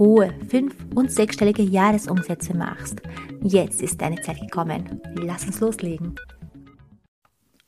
hohe fünf- und sechsstellige Jahresumsätze machst. Jetzt ist deine Zeit gekommen. Lass uns loslegen.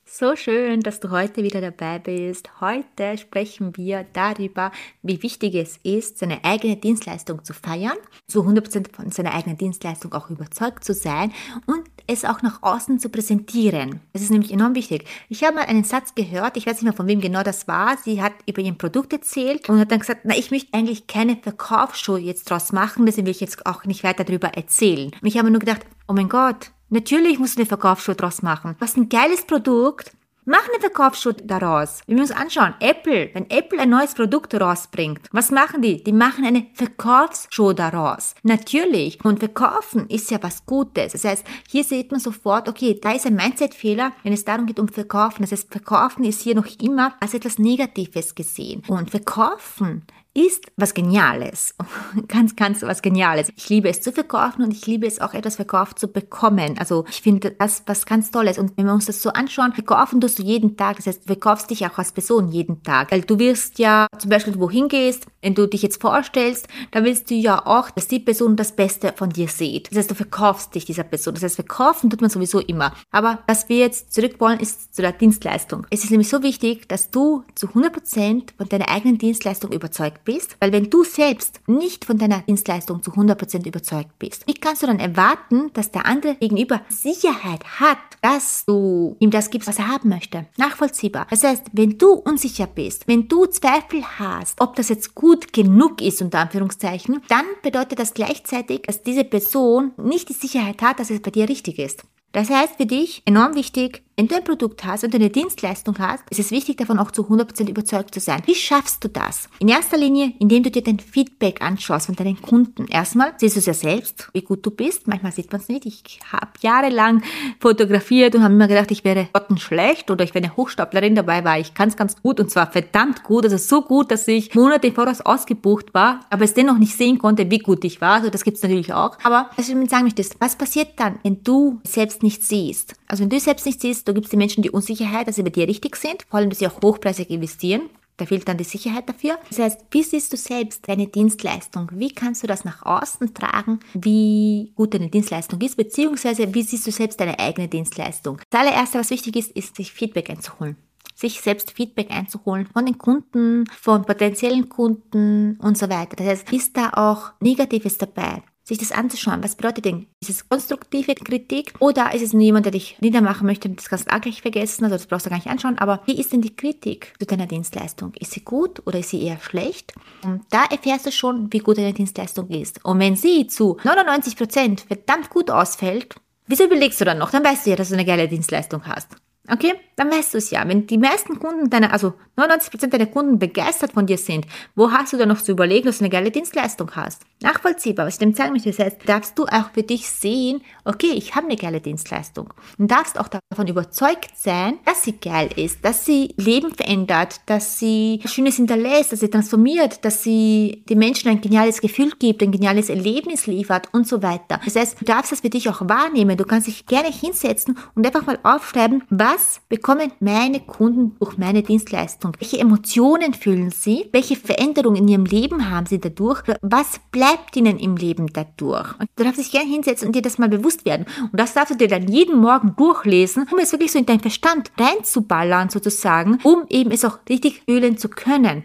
So schön, dass du heute wieder dabei bist. Heute sprechen wir darüber, wie wichtig es ist, seine eigene Dienstleistung zu feiern, zu 100% von seiner eigenen Dienstleistung auch überzeugt zu sein und es auch nach außen zu präsentieren. Das ist nämlich enorm wichtig. Ich habe mal einen Satz gehört, ich weiß nicht mehr von wem genau das war. Sie hat über ihr Produkt erzählt und hat dann gesagt, na, ich möchte eigentlich keine Verkaufsshow jetzt draus machen, deswegen will ich jetzt auch nicht weiter darüber erzählen. Und ich habe nur gedacht, oh mein Gott, Natürlich musst du eine Verkaufsshow draus machen. Was ein geiles Produkt. Mach eine Verkaufsshow daraus. Wir müssen uns anschauen. Apple, wenn Apple ein neues Produkt rausbringt, was machen die? Die machen eine Verkaufsshow daraus. Natürlich. Und verkaufen ist ja was Gutes. Das heißt, hier sieht man sofort, okay, da ist ein Mindset-Fehler, wenn es darum geht um Verkaufen. Das heißt, Verkaufen ist hier noch immer als etwas Negatives gesehen. Und Verkaufen ist was Geniales. ganz, ganz was Geniales. Ich liebe es zu verkaufen und ich liebe es auch etwas verkauft zu bekommen. Also ich finde das was ganz Tolles. Und wenn wir uns das so anschauen, verkaufen tust du jeden Tag. Das heißt, du verkaufst dich auch als Person jeden Tag. Weil du wirst ja zum Beispiel wohin gehst, wenn du dich jetzt vorstellst, da willst du ja auch, dass die Person das Beste von dir sieht. Das heißt, du verkaufst dich dieser Person. Das heißt, verkaufen tut man sowieso immer. Aber was wir jetzt zurück wollen, ist zu der Dienstleistung. Es ist nämlich so wichtig, dass du zu 100% von deiner eigenen Dienstleistung überzeugt bist, weil wenn du selbst nicht von deiner Dienstleistung zu 100% überzeugt bist, wie kannst du dann erwarten, dass der andere gegenüber Sicherheit hat, dass du ihm das gibst, was er haben möchte? Nachvollziehbar. Das heißt, wenn du unsicher bist, wenn du Zweifel hast, ob das jetzt gut genug ist, unter Anführungszeichen, dann bedeutet das gleichzeitig, dass diese Person nicht die Sicherheit hat, dass es bei dir richtig ist. Das heißt für dich enorm wichtig, wenn du ein Produkt hast, wenn du eine Dienstleistung hast, ist es wichtig, davon auch zu 100% überzeugt zu sein. Wie schaffst du das? In erster Linie, indem du dir dein Feedback anschaust von deinen Kunden. Erstmal siehst du es ja selbst, wie gut du bist. Manchmal sieht man es nicht. Ich habe jahrelang fotografiert und habe immer gedacht, ich wäre schlecht oder ich wäre eine Hochstaplerin. Dabei war ich ganz, ganz gut und zwar verdammt gut. Also so gut, dass ich Monate Voraus ausgebucht war, aber es dennoch nicht sehen konnte, wie gut ich war. Also das gibt es natürlich auch. Aber was ich damit sagen möchte, ist, was passiert dann, wenn du selbst nicht siehst? Also wenn du selbst nicht siehst, du gibst den Menschen die Unsicherheit, dass sie bei dir richtig sind, vor allem, dass sie auch hochpreisig investieren. Da fehlt dann die Sicherheit dafür. Das heißt, wie siehst du selbst deine Dienstleistung? Wie kannst du das nach außen tragen, wie gut deine Dienstleistung ist, beziehungsweise wie siehst du selbst deine eigene Dienstleistung? Das allererste, was wichtig ist, ist, sich Feedback einzuholen sich selbst Feedback einzuholen von den Kunden, von potenziellen Kunden und so weiter. Das heißt, ist da auch Negatives dabei? Sich das anzuschauen. Was bedeutet denn? Ist es konstruktive Kritik oder ist es nur jemand, der dich niedermachen möchte und das kannst du auch gleich vergessen, also das brauchst du gar nicht anschauen, aber wie ist denn die Kritik zu deiner Dienstleistung? Ist sie gut oder ist sie eher schlecht? Und da erfährst du schon, wie gut deine Dienstleistung ist. Und wenn sie zu 99 Prozent verdammt gut ausfällt, wieso überlegst du dann noch? Dann weißt du ja, dass du eine geile Dienstleistung hast. Okay, dann weißt du es ja. Wenn die meisten Kunden deiner, also 99% deiner Kunden begeistert von dir sind, wo hast du dann noch zu überlegen, dass du eine geile Dienstleistung hast? Nachvollziehbar, was ich dem zeigen möchte. Das heißt, darfst du auch für dich sehen, okay, ich habe eine geile Dienstleistung. Und darfst auch davon überzeugt sein, dass sie geil ist, dass sie Leben verändert, dass sie Schönes hinterlässt, dass sie transformiert, dass sie den Menschen ein geniales Gefühl gibt, ein geniales Erlebnis liefert und so weiter. Das heißt, du darfst das für dich auch wahrnehmen. Du kannst dich gerne hinsetzen und einfach mal aufschreiben, was was bekommen meine Kunden durch meine Dienstleistung? Welche Emotionen fühlen sie? Welche Veränderungen in ihrem Leben haben sie dadurch? Was bleibt ihnen im Leben dadurch? Und du darfst dich gerne hinsetzen und dir das mal bewusst werden. Und das darfst du dir dann jeden Morgen durchlesen, um es wirklich so in deinen Verstand reinzuballern sozusagen, um eben es auch richtig fühlen zu können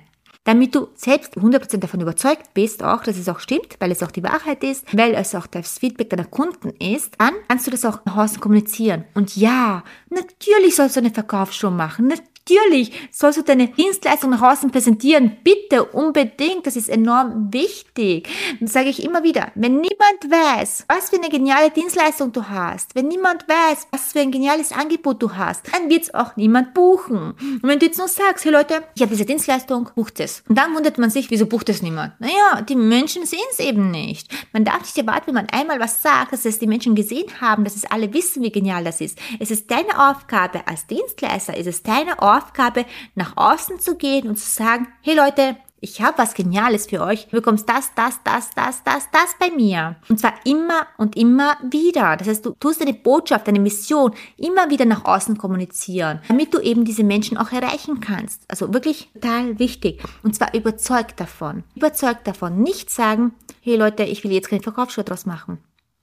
damit du selbst 100% davon überzeugt bist, auch, dass es auch stimmt, weil es auch die Wahrheit ist, weil es auch das Feedback deiner Kunden ist, dann kannst du das auch nach außen kommunizieren. Und ja, natürlich sollst du eine Verkaufsshow machen. Natürlich Natürlich sollst du deine Dienstleistung nach außen präsentieren. Bitte, unbedingt. Das ist enorm wichtig. Das sage ich immer wieder. Wenn niemand weiß, was für eine geniale Dienstleistung du hast, wenn niemand weiß, was für ein geniales Angebot du hast, dann wird es auch niemand buchen. Und wenn du jetzt nur sagst, hey Leute, ich habe diese Dienstleistung, bucht es. Und dann wundert man sich, wieso bucht es niemand? Naja, die Menschen sehen es eben nicht. Man darf nicht erwarten, wenn man einmal was sagt, dass es die Menschen gesehen haben, dass es alle wissen, wie genial das ist. Es ist deine Aufgabe als Dienstleister, es ist deine Aufgabe, nach außen zu gehen und zu sagen, hey Leute, ich habe was Geniales für euch. Du bekommst das, das, das, das, das, das bei mir. Und zwar immer und immer wieder. Das heißt, du tust deine Botschaft, deine Mission immer wieder nach außen kommunizieren, damit du eben diese Menschen auch erreichen kannst. Also wirklich total wichtig. Und zwar überzeugt davon. Überzeugt davon. Nicht sagen, hey Leute, ich will jetzt keinen Verkaufsschritt draus machen.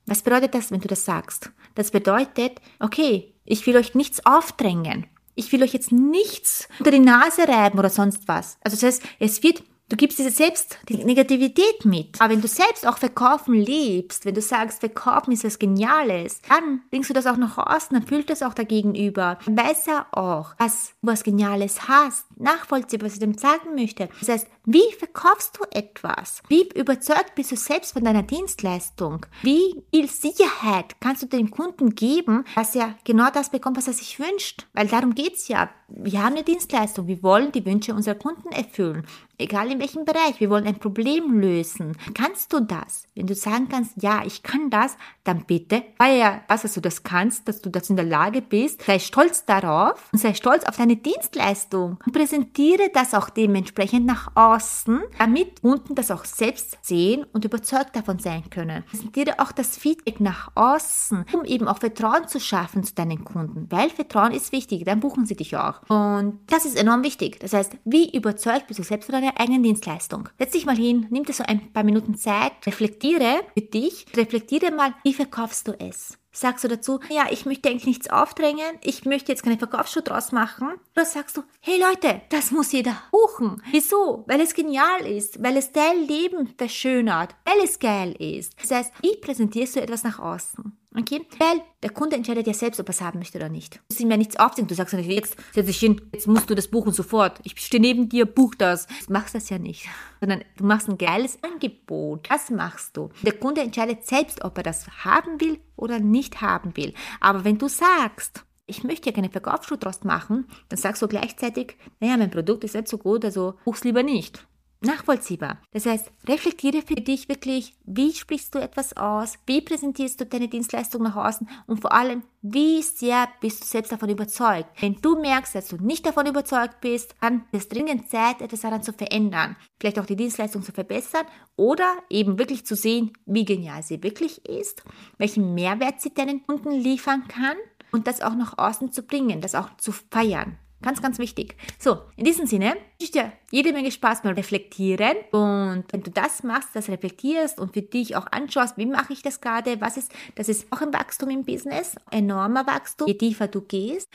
Was bedeutet das, wenn du das sagst? Das bedeutet, okay, ich will euch nichts aufdrängen. Ich will euch jetzt nichts unter die Nase reiben oder sonst was. Also das heißt, es wird Du gibst dir selbst die Negativität mit. Aber wenn du selbst auch Verkaufen liebst, wenn du sagst, Verkaufen ist was Geniales, dann bringst du das auch nach außen, dann fühlt das auch der Gegenüber. Dann weiß er auch, dass du was Geniales hast, nachvollziehbar, was ich dem sagen möchte. Das heißt, wie verkaufst du etwas? Wie überzeugt bist du selbst von deiner Dienstleistung? Wie viel Sicherheit kannst du dem Kunden geben, dass er genau das bekommt, was er sich wünscht? Weil darum geht's ja. Wir haben eine Dienstleistung. Wir wollen die Wünsche unserer Kunden erfüllen. Egal in welchem Bereich. Wir wollen ein Problem lösen. Kannst du das? Wenn du sagen kannst, ja, ich kann das, dann bitte, weil ja, was, dass du das kannst, dass du das in der Lage bist, sei stolz darauf und sei stolz auf deine Dienstleistung und präsentiere das auch dementsprechend nach außen außen, damit Kunden das auch selbst sehen und überzeugt davon sein können. Präsentiere auch das Feedback nach außen, um eben auch Vertrauen zu schaffen zu deinen Kunden, weil Vertrauen ist wichtig, dann buchen sie dich auch. Und das ist enorm wichtig. Das heißt, wie überzeugt bist du selbst von deiner eigenen Dienstleistung? Setz dich mal hin, nimm dir so ein paar Minuten Zeit, reflektiere für dich, reflektiere mal, wie verkaufst du es? Sagst du dazu, ja, ich möchte eigentlich nichts aufdrängen, ich möchte jetzt keine Verkaufsshow draus machen? Oder sagst du, hey Leute, das muss jeder buchen. Wieso? Weil es genial ist, weil es dein Leben verschönert, weil es geil ist. Das heißt, wie präsentierst du etwas nach außen? Okay? Weil der Kunde entscheidet ja selbst, ob er es haben möchte oder nicht. Du musst ihm ja nichts aufzwingen. Du sagst ja nicht, jetzt setz dich hin, jetzt musst du das buchen sofort. Ich stehe neben dir, buch das. Du machst das ja nicht. Sondern du machst ein geiles Angebot. Das machst du. Der Kunde entscheidet selbst, ob er das haben will oder nicht haben will. Aber wenn du sagst, ich möchte ja keine Verkaufsschule draus machen, dann sagst du gleichzeitig, naja, mein Produkt ist nicht so gut, also buch's lieber nicht nachvollziehbar. Das heißt, reflektiere für dich wirklich, wie sprichst du etwas aus, wie präsentierst du deine Dienstleistung nach außen und vor allem, wie sehr bist du selbst davon überzeugt. Wenn du merkst, dass du nicht davon überzeugt bist, dann ist es dringend Zeit, etwas daran zu verändern. Vielleicht auch die Dienstleistung zu verbessern oder eben wirklich zu sehen, wie genial sie wirklich ist, welchen Mehrwert sie deinen Kunden liefern kann und das auch nach außen zu bringen, das auch zu feiern. Ganz, ganz wichtig. So, in diesem Sinne wünsche ich dir jede Menge Spaß beim Reflektieren. Und wenn du das machst, das reflektierst und für dich auch anschaust, wie mache ich das gerade, was ist, das ist auch ein Wachstum im Business, enormer Wachstum, je tiefer du gehst.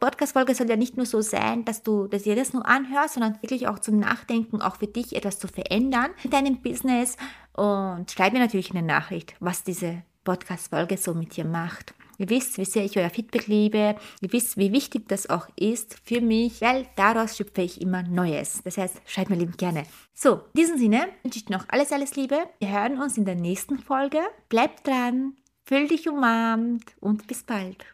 Podcast-Folge soll ja nicht nur so sein, dass du dass dir das nur anhörst, sondern wirklich auch zum Nachdenken, auch für dich etwas zu verändern in deinem Business. Und schreib mir natürlich eine Nachricht, was diese Podcast-Folge so mit dir macht. Ihr wisst, wie sehr ich euer Feedback liebe. Ihr wisst, wie wichtig das auch ist für mich, weil daraus schöpfe ich immer Neues. Das heißt, schreibt mir lieb gerne. So, in diesem Sinne wünsche ich noch alles, alles Liebe. Wir hören uns in der nächsten Folge. Bleibt dran, fühl dich umarmt und bis bald.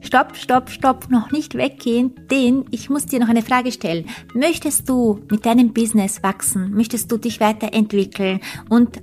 Stopp, stopp, stopp, noch nicht weggehen, denn ich muss dir noch eine Frage stellen. Möchtest du mit deinem Business wachsen? Möchtest du dich weiterentwickeln und